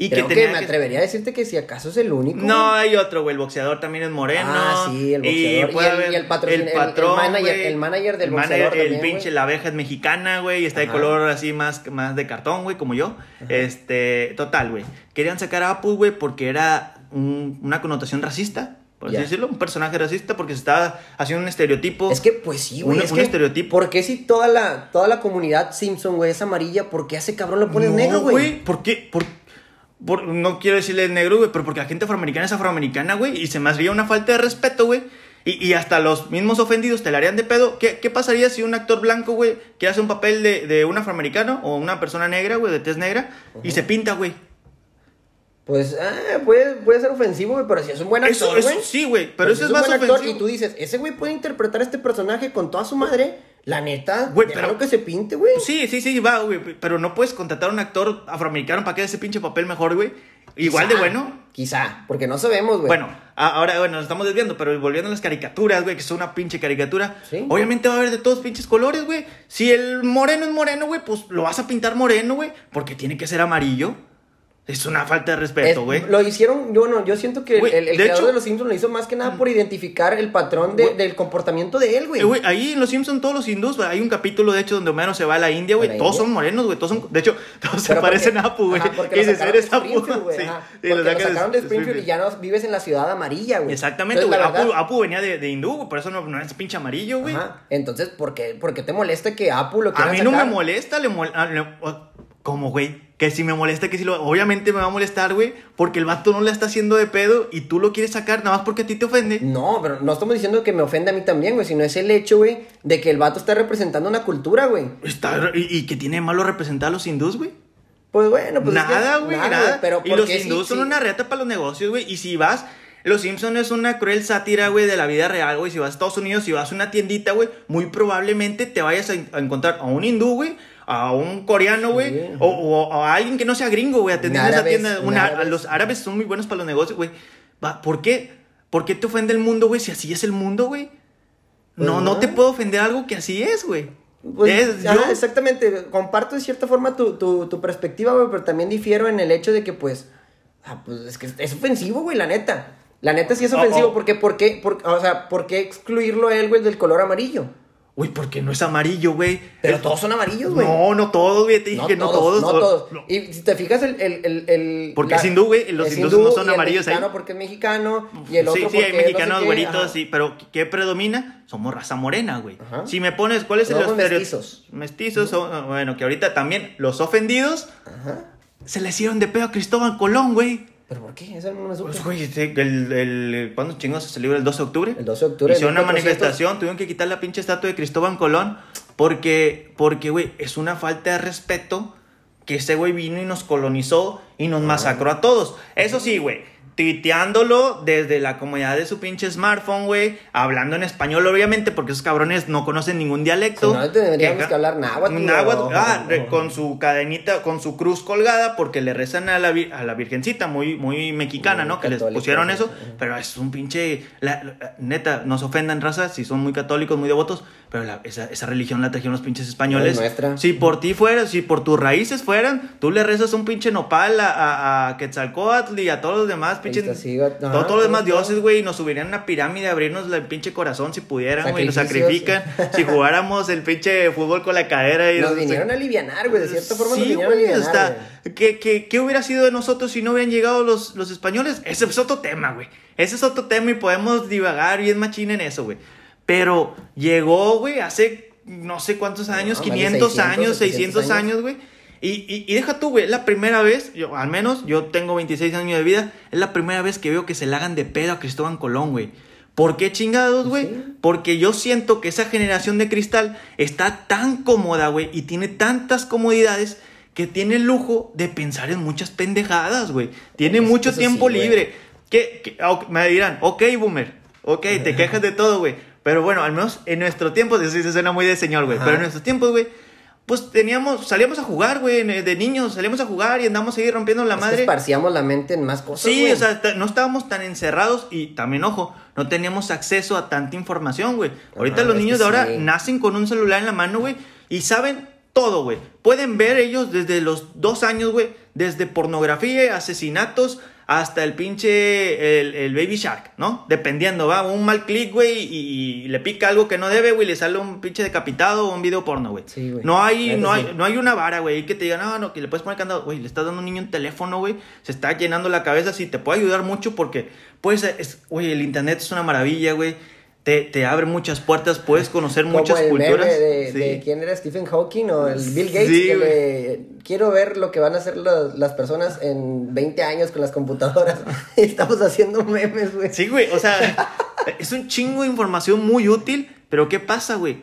B: Y
A: Creo que,
B: tenía
A: me atrevería a decirte que si acaso es el único.
B: no, hay otro, güey. El boxeador también es moreno.
A: Ah, sí, el boxeador.
B: puede
A: Y el-
B: haber
A: y el patrocin- el- el
B: patrón,
A: manager- el manager del
B: El
A: boxeador
B: manager, El pinche,
A: güey.
B: la abeja es mexicana, güey. Y está de color así más, más de cartón, güey, como yo. Este, total, güey. Querían sacar a Apu, güey, porque era un- una connotación racista. Por así decirlo, un personaje racista porque se estaba haciendo un estereotipo.
A: Es que, pues sí, güey.
B: Un-
A: es
B: un
A: que,
B: estereotipo.
A: ¿Por qué si toda la, toda la comunidad Simpson, güey, es amarilla? ¿Por qué a ese cabrón lo pones
B: no,
A: negro, güey?
B: ¿Por qué? Por, por- no quiero decirle negro, güey, pero porque la gente afroamericana es afroamericana, güey, y se me haría una falta de respeto, güey. Y, y hasta los mismos ofendidos te la harían de pedo. ¿Qué, qué pasaría si un actor blanco, güey, que hace un papel de, de un afroamericano o una persona negra, güey, de tez negra, y se pinta, güey?
A: Pues, ah, puede, puede ser ofensivo, güey, pero si es un buen actor,
B: eso
A: güey.
B: sí, güey, pero
A: si
B: eso es
A: un
B: más
A: buen actor
B: ofensivo.
A: Y tú dices, ese güey puede interpretar a este personaje con toda su madre. La neta,
B: Güey, pero-
A: que se pinte, güey.
B: Sí, sí, sí, va, güey, pero no puedes contratar a un actor afroamericano para que haga ese pinche papel mejor, güey. Igual de bueno.
A: Quizá, porque no sabemos, güey.
B: Bueno, ahora, bueno, nos estamos desviando, pero volviendo a las caricaturas, güey, que son una pinche caricatura.
A: Sí.
B: Obviamente va a haber de todos pinches colores, güey. Si el moreno es moreno, güey, pues lo vas a pintar moreno, güey, porque tiene que ser amarillo. Es una falta de
A: Es-
B: respeto, güey.
A: Lo hicieron, yo no, yo siento que el-
B: Güey,
A: el, el
B: de
A: creador
B: hecho-
A: de los Simpsons lo hizo más que nada por identificar el patrón de- del comportamiento de él, güey.
B: Eh, güey, ahí en Los Simpsons todos los hindús, güey, hay un capítulo de hecho donde Homero se va a la India, güey,
A: ¿A
B: todos
A: India?
B: son morenos, güey, todos son, de hecho, todos se parecen a Apu, güey.
A: lo
B: dices,
A: sacaron de
B: eres Apu.
A: Springfield, güey,
B: Sí, sí, lo
A: sacaron de Springfield y ya no vives en la ciudad amarilla, güey.
B: Exactamente, güey. Apu, Apu venía de, de hindú, güey, por eso no, no es pinche amarillo, güey.
A: Entonces, ¿por qué, por qué te molesta que Apu lo
B: A
A: quieran
B: mí no me molesta, le mol- le- o- ¿Cómo, güey? Que si me molesta, que si lo... Obviamente me va a molestar, güey, porque el vato no le está haciendo de pedo y tú lo quieres sacar nada más porque a ti te ofende.
A: No, pero no estamos diciendo que me ofende a mí también, güey, sino es el hecho, güey, de que el vato está representando una cultura, güey.
B: Está, y, y que tiene malo representar a los hindús, güey.
A: Pues bueno, pues es que-
B: nada, güey, nada.
A: pero
B: y
A: ¿por
B: los hindús son una reata para los negocios, güey. Y si vas... Los Simpsons es una cruel sátira, güey, de la vida real, güey. Si vas a Estados Unidos, si vas a una tiendita, güey, muy probablemente te vayas a, a encontrar a un hindú, güey, a un coreano, güey,
A: Sí.
B: o, o a alguien que no sea gringo, güey, atendiendo esa tienda.
A: un
B: Una- los árabes son muy buenos para los negocios, güey. ¿Por qué? ¿Por qué te ofende el mundo, güey, si así es el mundo, güey? No,
A: Pues
B: no
A: no.
B: te puedo ofender algo que así es, güey.
A: Pues, exactamente, comparto de cierta forma tu, tu, tu perspectiva, güey, pero también difiero en el hecho de que, pues, ah, pues es que es ofensivo, güey, la neta. La neta sí es
B: Oh,
A: ofensivo,
B: oh.
A: porque, ¿por qué, por- o sea, ¿por qué excluirlo a él, güey, del color amarillo?
B: Güey, porque no es amarillo, güey.
A: Pero todos son amarillos, güey.
B: No, no todos, güey. Te dije que no todos.
A: No todos.
B: no.
A: Y si te fijas, el. el, el, el-
B: Porque es hindú, güey, los hindús
A: hindú
B: no son
A: y el
B: amarillos ahí.
A: mexicano porque es mexicano. Y el otro
B: sí, sí,
A: porque
B: hay
A: no sé
B: mexicanos
A: qué,
B: güeritos,
A: ajá.
B: sí, pero ¿qué predomina? Somos raza morena, güey. Si me pones, ¿cuál es el
A: Somos
B: estereo-
A: mestizos.
B: Mestizos, son- bueno, que ahorita también los ofendidos
A: Ajá.
B: se le hicieron de pedo a Cristóbal Colón, güey.
A: ¿Pero por qué? Eso no me supe.
B: Pues, güey, este, el, el, ¿cuándo chingados se celebra el 12 de octubre?
A: El 12 de octubre
B: Hicieron una
A: 1400.
B: manifestación, tuvieron que quitar la pinche estatua de Cristóbal Colón porque, porque, güey, es una falta de respeto que ese güey vino y nos colonizó y nos masacró a todos. Eso sí, güey, tuiteándolo desde la comodidad de su pinche smartphone, güey, hablando en español, obviamente, porque esos cabrones no conocen ningún dialecto.
A: Si no, tendríamos
B: Que-
A: que hablar náhuatl,
B: Náhuatl, ah, con su cadenita, con su cruz colgada, porque le rezan a la, a la virgencita, muy, muy mexicana,
A: Muy
B: ¿no? Que les pusieron eso,
A: sí.
B: pero es un pinche, la- la- neta, nos ofendan razas si son muy católicos, muy devotos, pero la- esa, esa religión la trajeron los pinches españoles.
A: No es nuestra.
B: Si por ti fuera, si por tus raíces fueran, tú le rezas un pinche nopal a, a, a Quetzalcóatl y a todos los demás pinches,
A: Iztaccíhuatl, ajá,
B: todo- todos los demás dioses, güey, y nos subirían a una pirámide, abrirnos el pinche corazón si pudieran, güey, nos sacrifican. Si jugáramos el pinche fútbol con la cadera y
A: Nos vinieron a alivianar, güey. De cierta forma nos
B: Sí,
A: vinieron a
B: güey,
A: alivianar.
B: está. ¿Qué, qué, qué hubiera sido de nosotros si no hubieran llegado los, los españoles? Ese es otro tema, güey. Ese es otro tema y podemos divagar bien machín en eso, güey. Pero llegó, güey, hace no sé cuántos años,
A: de
B: 500
A: 600,
B: años, 600
A: 700
B: años, güey. Y, y, y deja tú, güey, es la primera vez, yo, al menos yo tengo 26 años de vida, es la primera vez que veo que se le hagan de pedo a Cristóbal Colón, güey. ¿Por qué chingados, güey?
A: Sí.
B: Porque yo siento que esa generación de cristal está tan cómoda, güey, y tiene tantas comodidades que tiene el lujo de pensar en muchas pendejadas, güey. Tiene
A: Es-
B: mucho tiempo
A: sí, güey.
B: libre. Que, que- ah, me dirán, ok, boomer, ok, te quejas de todo, güey. Pero bueno, al menos en nuestro tiempo, eso sí se suena muy de señor, güey. Pero en nuestros tiempos, güey, pues teníamos, salíamos a jugar, güey, de niños, salíamos a jugar y andamos ahí rompiendo la
A: Es
B: madre.
A: esparciamos la mente en más cosas.
B: Sí,
A: güey.
B: o sea, no estábamos tan encerrados y también, ojo, no teníamos acceso a tanta información, güey. Ahorita los niños de ahora
A: sí.
B: nacen con un celular en la mano, güey, y saben todo, güey. Pueden ver ellos desde los dos años, güey, desde pornografía, asesinatos, hasta el pinche, el, el Baby Shark, ¿no? Dependiendo, va, un mal clic, güey, y, y le pica algo que no debe, güey, le sale un pinche decapitado o un video porno, güey.
A: Sí, güey.
B: No hay, no hay, no hay una vara, güey, que te diga, no, no, que le puedes poner candado. Güey, le estás dando a un niño un teléfono, güey. Se está llenando la cabeza. Sí, te puede ayudar mucho porque, pues, es, güey, el internet es una maravilla, güey. Te, te abre muchas puertas, puedes conocer
A: Como
B: muchas
A: el
B: culturas.
A: meme de,
B: Sí.
A: de quién era Stephen Hawking o el Bill Gates
B: Sí,
A: que le- quiero ver lo que van a hacer los- las personas en 20 años con las computadoras. Estamos haciendo memes, güey.
B: Sí, güey, o sea, es un chingo de información muy útil, pero ¿qué pasa, güey?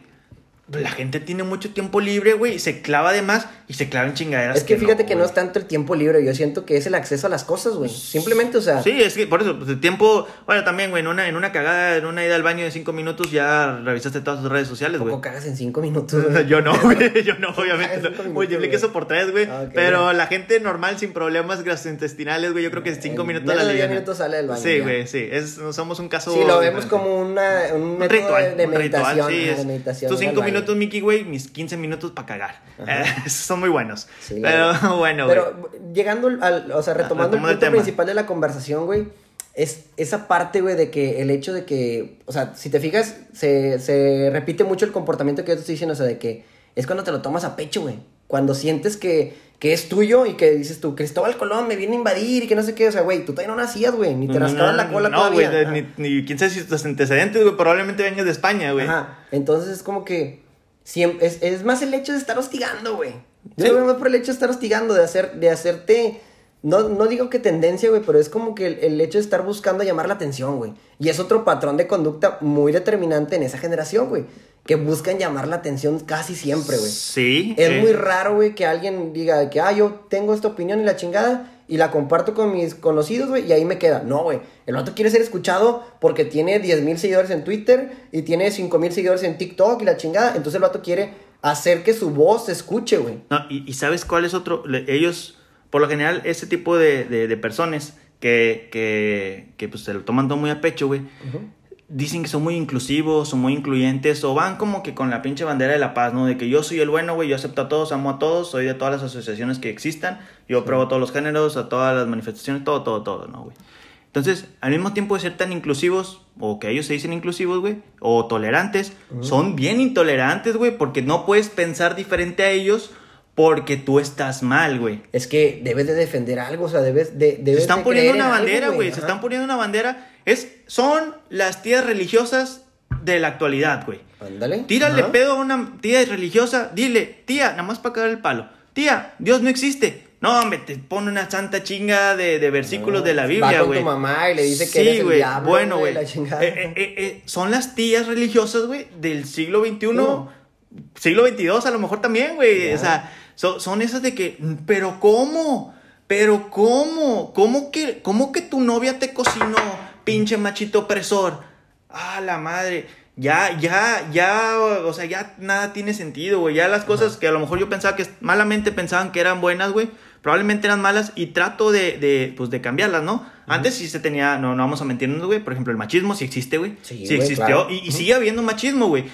B: La gente tiene mucho tiempo libre, güey, y se clava de más y se clava en chingaderas.
A: Es que fíjate que no es tanto el tiempo libre, yo siento que es el acceso a las cosas, güey. Simplemente, o sea,
B: Sí, es que por eso, pues el tiempo. Bueno, también, güey, en una, en una cagada, en una ida al baño de cinco minutos ya revisaste todas tus redes sociales, güey.
A: poco cagas en 5 minutos.
B: Yo no, güey, yo no, obviamente.
A: Cinco
B: no.
A: minutos,
B: Multiplique eso por tres, güey.
A: Ah,
B: pero la gente normal sin problemas gastrointestinales, güey, yo creo que cinco
A: En
B: minutos
A: menos
B: la
A: de diez minutos sale del baño,
B: Sí, güey, sí. Es, somos un caso.
A: Sí, lo vemos como una, un método
B: ritual,
A: de,
B: un ritual,
A: meditación.
B: sí, es
A: de meditación
B: tus cinco
A: baño.
B: Minutos, Mickey, güey, mis 15 minutos para cagar. Eh, son muy buenos.
A: Sí,
B: pero
A: güey.
B: bueno, güey.
A: Pero llegando al, o sea, retomando el
B: retomando el
A: punto
B: tema.
A: principal de la conversación, güey, es esa parte, güey, de que el hecho de que, o sea, si te fijas, se, se repite mucho el comportamiento que yo te estoy diciendo, o sea, de que es cuando te lo tomas a pecho, güey. Cuando sientes que, que es tuyo y que dices tú, Cristóbal Colón me viene a invadir y que no sé qué, o sea, güey, tú todavía no nacías, güey, ni te rascaban la cola
B: No, güey,
A: todavía.
B: de-
A: Ajá.
B: ni, ni quién sabe si tus antecedentes, güey, probablemente vengas de España, güey.
A: Ajá. Entonces es como que siem- es, es más el hecho de estar hostigando, güey. Yo
B: Sí.
A: veo más por el hecho de estar hostigando, de hacer, de hacerte. No, no digo que tendencia, güey, pero es como que el, el hecho de estar buscando llamar la atención, güey. Y es otro patrón de conducta muy determinante en esa generación, güey. Que buscan llamar la atención casi siempre, güey.
B: Sí.
A: Es
B: eh,
A: muy raro, güey, que alguien diga que, ah, yo tengo esta opinión y la chingada y la comparto con mis conocidos, güey, y ahí me queda. No, güey. El vato quiere ser escuchado porque tiene 10 mil seguidores en Twitter y tiene 5 mil seguidores en TikTok y la chingada. Entonces el vato quiere hacer que su voz se escuche, güey.
B: No, y, y ¿sabes cuál es otro? Ellos, por lo general, ese tipo de, de, de personas que, que, que pues, se lo toman todo muy a pecho, güey. Dicen que son muy inclusivos, son muy incluyentes, o van como que con la pinche bandera de la paz, ¿no? De que yo soy el bueno, güey, yo acepto a todos, amo a todos, soy de todas las asociaciones que existan, yo apruebo todos los géneros, a todas las manifestaciones, todo, todo, todo, ¿no, güey? Entonces, al mismo tiempo de ser tan inclusivos, o que ellos se dicen inclusivos, güey, o tolerantes, son bien intolerantes, güey, porque no puedes pensar diferente a ellos porque tú estás mal, güey.
A: Es que debes de defender algo, o sea, debes de. Debes
B: Se están
A: de
B: poniendo una bandera, güey. Se están poniendo una bandera. Es, son las tías religiosas de la actualidad, güey.
A: Ándale.
B: Tírale
A: Ajá.
B: pedo a una tía religiosa. Dile, tía, nada más para cagar el palo. Tía, Dios no existe. No, hombre, te pone una santa chinga de, de versículos de la
A: Va
B: Biblia,
A: con
B: güey.
A: tu mamá y le dice que
B: Sí,
A: eres el
B: güey.
A: diablo,
B: Bueno,
A: güey, la.
B: Eh, eh, eh, son las tías religiosas, güey, del siglo XXI. Siglo XXII a lo mejor también, güey. O sea, so- son esas de que, pero ¿cómo? Pero ¿cómo? ¿Cómo que, ¿Cómo que tu novia te cocinó, pinche machito opresor? Ah, la madre. Ya, ya, ya, o sea, ya nada tiene sentido, güey. Ya las cosas que a lo mejor yo pensaba que malamente pensaban que eran buenas, güey, probablemente eran malas y trato de, de, pues, de cambiarlas, ¿no? Antes sí se tenía, no, no vamos a mentirnos, güey. Por ejemplo, el machismo sí existe, güey.
A: Sí,
B: Sí,
A: güey,
B: existió
A: claro.
B: y, y sigue habiendo machismo, güey.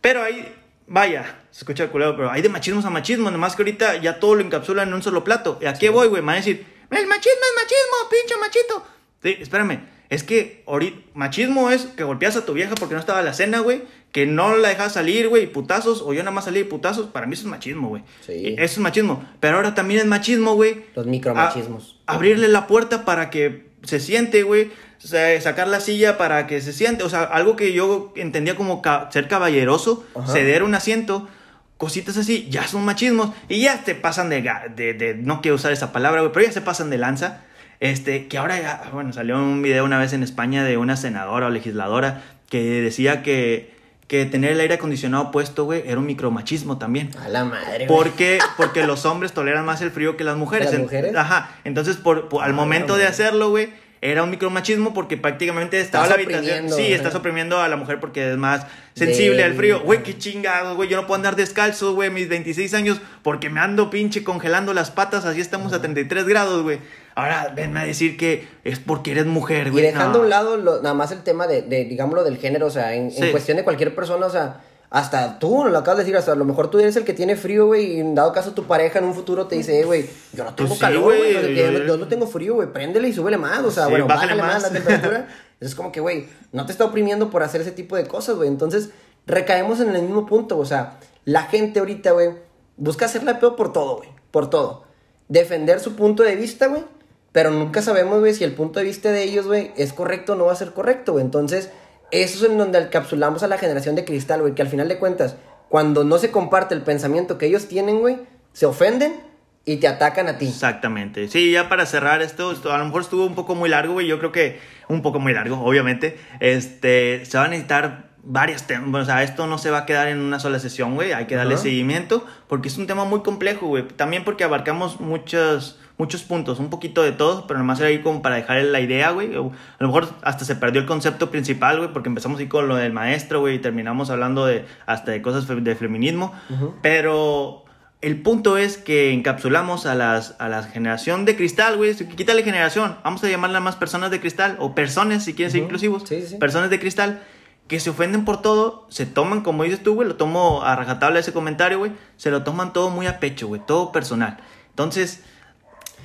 B: Pero hay, vaya, se escucha culero, pero hay de machismos a machismo, nomás que ahorita ya todo lo encapsulan en un solo plato. ¿Y a qué voy, güey? Me van a decir, el machismo es machismo, pinche machito. Sí, espérame, es que ahorita, machismo es que golpeas a tu vieja porque no estaba a la cena, güey, que no la dejas salir, güey, putazos, o yo nada más salí de putazos, para mí eso es machismo, güey.
A: Sí.
B: Y Eso es machismo. Pero ahora también es machismo, güey.
A: Los micromachismos.
B: a- abrirle la puerta para que se siente, güey. O sea, sacar la silla para que se siente. O sea, algo que yo entendía como ca- ser caballeroso,
A: Ajá.
B: ceder un asiento. cositas así, ya son machismos y ya te pasan de, de, de no quiero usar esa palabra, güey, pero ya se pasan de lanza. Este, que ahora ya, bueno, salió un video una vez en España de una senadora o legisladora que decía que, que tener el aire acondicionado puesto, güey, era un micromachismo también.
A: A la madre, güey.
B: Porque, porque los hombres toleran más el frío que las mujeres.
A: ¿Las mujeres?
B: Ajá. Entonces, por, por- al
A: Ah,
B: momento de hacerlo, güey, era un micromachismo porque prácticamente estaba la habitación. Sí,
A: güey.
B: estás oprimiendo a la mujer porque es más sensible al frío. Güey, qué chingados, güey. Yo no puedo andar descalzo, güey, mis 26 años porque me ando pinche congelando las patas. Así estamos a 33 grados, güey. Ahora venme a decir que es porque eres mujer,
A: Y
B: güey.
A: dejando a
B: No.
A: un lado lo- nada más el tema de, de, digámoslo, del género, o sea, en, cuestión de cualquier persona, o sea, hasta tú, lo acabas de decir, hasta a lo mejor tú eres el que tiene frío, güey, y en dado caso tu pareja en un futuro te dice, eh, güey, yo no tengo
B: Pues sí,
A: calor,
B: güey,
A: yo, no-
B: yo-
A: yo no tengo frío, güey, préndele y súbele más, o sea,
B: Sí,
A: bueno,
B: bájale
A: bájale, más.
B: más.
A: la temperatura. es como que, güey, no te está oprimiendo por hacer ese tipo de cosas, güey, entonces recaemos en el mismo punto, o sea, la gente ahorita, güey, busca hacerla peor por todo, güey, por todo. Defender su punto de vista, güey, pero nunca sabemos, güey, si el punto de vista de ellos, güey, es correcto o no va a ser correcto, güey. Entonces, eso es en donde encapsulamos a la generación de cristal, güey, que al final de cuentas, cuando no se comparte el pensamiento que ellos tienen, güey, se ofenden y te atacan a ti.
B: Exactamente. Sí, ya para cerrar esto, esto a lo mejor estuvo un poco muy largo, güey. Yo creo que un poco muy largo, obviamente. Este, se van a necesitar varias temas. O sea, esto no se va a quedar en una sola sesión, güey. Hay que darle seguimiento porque es un tema muy complejo, güey. También porque abarcamos muchos, muchos puntos, un poquito de todo, pero nomás era ahí como para dejar la idea, güey. A lo mejor hasta se perdió el concepto principal, güey, porque empezamos ahí con lo del maestro, güey, y terminamos hablando de hasta de cosas de feminismo. Pero el punto es que encapsulamos a, las, a la generación de cristal, güey. Quítale generación. Vamos a llamarla más personas de cristal. O personas, si quieren ser inclusivos.
A: Sí, sí, sí.
B: Personas de cristal que se ofenden por todo. Se toman, como dices tú, güey. Lo tomo a rajatabla ese comentario, güey. Se lo toman todo muy a pecho, güey. Todo personal. Entonces,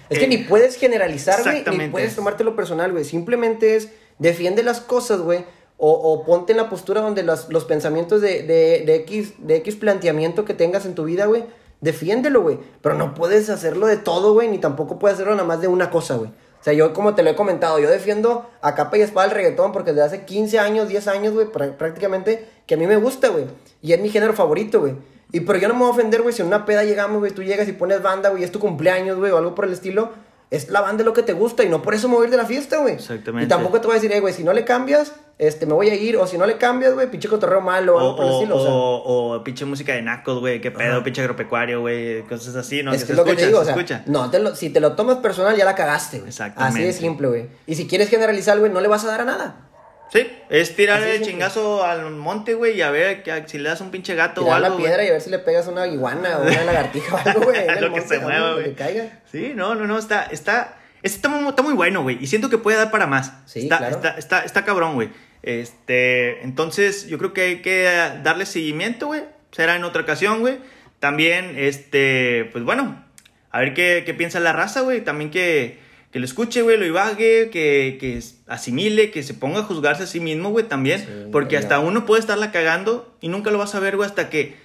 A: Es que ni puedes generalizar, güey, ni puedes tomártelo personal, güey. Simplemente es defiende las cosas, güey. O, o ponte en la postura donde los, los pensamientos de, de, de, X, de X planteamiento que tengas en tu vida, güey, defiéndelo, güey. Pero no puedes hacerlo de todo, güey, ni tampoco puedes hacerlo nada más de una cosa, güey. O sea, yo como te lo he comentado, yo defiendo a capa y espada el reggaetón porque desde hace 15 años, 10 años, güey, prá- prácticamente, que a mí me gusta, güey. Y es mi género favorito, güey. Y pero yo no me voy a ofender, güey, si en una peda llegamos, güey, tú llegas y pones banda, güey, es tu cumpleaños, güey, o algo por el estilo. Es la banda lo que te gusta y no por eso me voy a ir de la fiesta, güey.
B: Exactamente.
A: Y tampoco te voy a decir, güey, si no le cambias, este, me voy a ir. O si no le cambias, güey, pinche cotorreo malo o
B: o,
A: algo por el
B: o,
A: estilo. o sea.
B: o- o pinche música de nacos, güey. Qué pedo, pinche agropecuario, güey. Cosas así, ¿no?
A: es
B: Que
A: que es lo que
B: escucha,
A: te digo, o sea,
B: escucha.
A: no, te lo- si te lo tomas personal ya la cagaste, güey.
B: Exactamente.
A: Así de simple, güey. Y si quieres generalizar, güey, no le vas a dar a nada.
B: Sí, es tirar el chingazo al monte, güey, y a ver que, si le das un pinche gato o algo.
A: la piedra y a ver si le pegas una iguana o una lagartija o algo, güey.
B: Lo que se mueva, güey.
A: que caiga.
B: Sí, no, no, no, está, está, este está muy, está muy bueno, güey, y siento que puede dar para más.
A: Sí,
B: está,
A: claro.
B: está, está, está cabrón, güey. Este, entonces, yo creo que hay que darle seguimiento, güey. Será en otra ocasión, güey. También, este, pues bueno, a ver qué, qué piensa la raza, güey. También que, que lo escuche, güey, lo ibague, que, que asimile, que se ponga a juzgarse a sí mismo, güey, también.
A: Sí,
B: porque
A: ya.
B: hasta uno puede estarla cagando y nunca lo vas a ver, güey, hasta que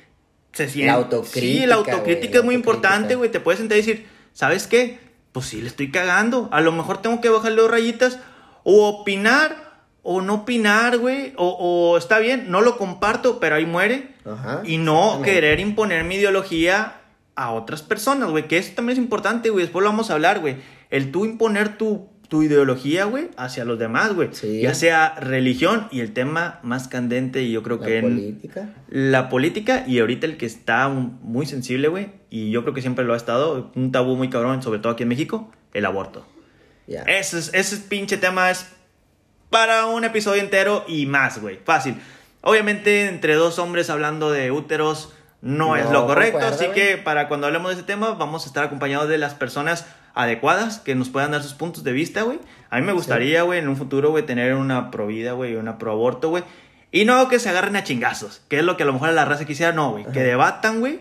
B: se siente.
A: autocrítica,
B: Sí, la autocrítica es muy
A: la
B: importante, güey. Te puedes sentar y decir, ¿sabes qué? Pues sí, le estoy cagando. A lo mejor tengo que bajarle dos rayitas o opinar o no opinar, güey. O, o está bien, no lo comparto, pero ahí muere.
A: Ajá.
B: Y no querer imponer mi ideología a otras personas, güey. Que eso también es importante, güey. Después lo vamos a hablar, güey. El tú imponer tu, tu ideología, güey, hacia los demás, güey.
A: Sí.
B: Ya sea religión y el tema más candente, y yo creo
A: La
B: que en
A: política.
B: la política y ahorita el que está muy sensible, güey, y yo creo que siempre lo ha estado, un tabú muy cabrón, sobre todo aquí en México, el aborto. Ese, es- ese pinche tema es para un episodio entero y más, güey. Fácil. Obviamente, entre dos hombres hablando de úteros no,
A: No
B: es lo correcto, así
A: güey.
B: que para cuando hablemos de ese tema vamos a estar acompañados de las personas adecuadas que nos puedan dar sus puntos de vista, güey. A mí me gustaría, güey, en un futuro, güey, tener una pro vida, güey, una pro aborto, güey. Y no que se agarren a chingazos, que es lo que a lo mejor la raza quisiera, no, güey. Que debatan, güey,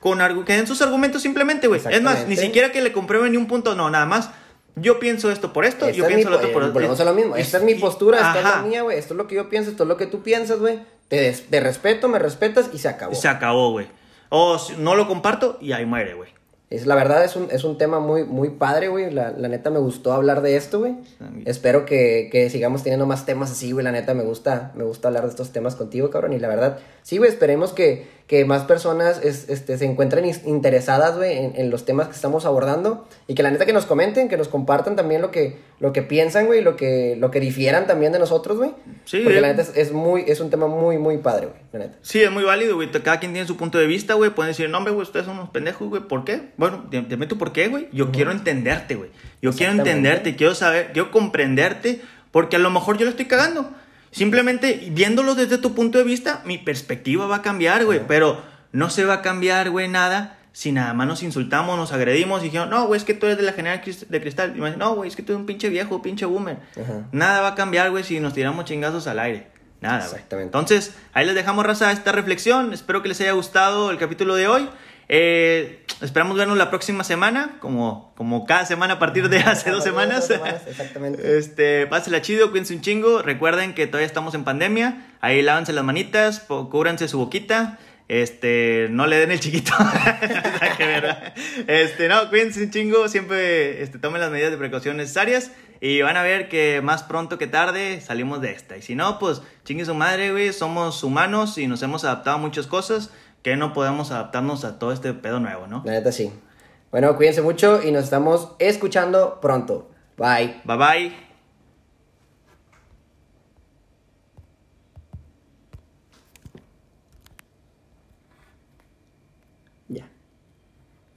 B: con que den sus argumentos simplemente, güey. Es más, ni siquiera que le comprueben ni un punto, no, nada más. Yo pienso esto por esto,
A: Esta
B: yo
A: es mi
B: pienso lo
A: po-
B: otro por
A: eh,
B: otro.
A: volvemos a lo mismo. Esta es mi postura, esta es
B: Ajá.
A: la mía, güey. Esto es lo que yo pienso, esto es lo que tú piensas, güey. Te, des- te respeto, me respetas y se acabó.
B: Se acabó, güey. O si no lo comparto y ahí muere, güey.
A: Es, la verdad es un, es un tema muy, muy padre, güey. La, la neta me gustó hablar de esto, güey. Espero que, que sigamos teniendo más temas así, güey. La neta me gusta, me gusta hablar de estos temas contigo, cabrón. Y la verdad, sí, güey, esperemos que, que más personas es, este, se encuentren interesadas, güey, en, en los temas que estamos abordando. Y que la neta que nos comenten, que nos compartan también lo que, lo que piensan, güey, lo que, lo que difieran también de nosotros, güey.
B: Sí,
A: Porque
B: eh.
A: la neta es, es muy, es un tema muy, muy padre, güey, la neta.
B: Sí, es muy válido, güey. Cada quien tiene su punto de vista, güey. Pueden decir, no, güey, ustedes son unos pendejos, güey. ¿Por qué? Bueno, di- dime tú por qué, güey. Yo quiero entenderte, güey. Yo quiero entenderte, quiero saber, quiero comprenderte, porque a lo mejor yo lo estoy cagando. Simplemente viéndolo desde tu punto de vista, mi perspectiva va a cambiar, güey. Pero no se va a cambiar, güey, nada. Si nada más nos insultamos, nos agredimos y dijeron, no, güey, es que tú eres de la general cris- de cristal. Y me dicen, no, güey, es que tú eres un pinche viejo, pinche boomer.
A: Ajá.
B: Nada va a cambiar, güey, si nos tiramos chingazos al aire. Nada, güey. Entonces, ahí les dejamos raza esta reflexión. Espero que les haya gustado el capítulo de hoy. Eh, esperamos vernos la próxima semana, como, como cada semana a partir de hace dos semanas.
A: Exactamente.
B: Este, pásela chido, cuídense un chingo. Recuerden que todavía estamos en pandemia. Ahí lávense las manitas, cúbranse su boquita. Este, no le den el chiquito. Este, no, cuídense un chingo. Siempre este, tomen las medidas de precaución necesarias. Y van a ver que más pronto que tarde salimos de esta. Y si no, pues chingue su madre, güey. Somos humanos y nos hemos adaptado a muchas cosas que no podemos adaptarnos a todo este pedo nuevo, ¿no?
A: La neta sí. Bueno, cuídense mucho y nos estamos escuchando pronto. Bye.
B: Bye bye.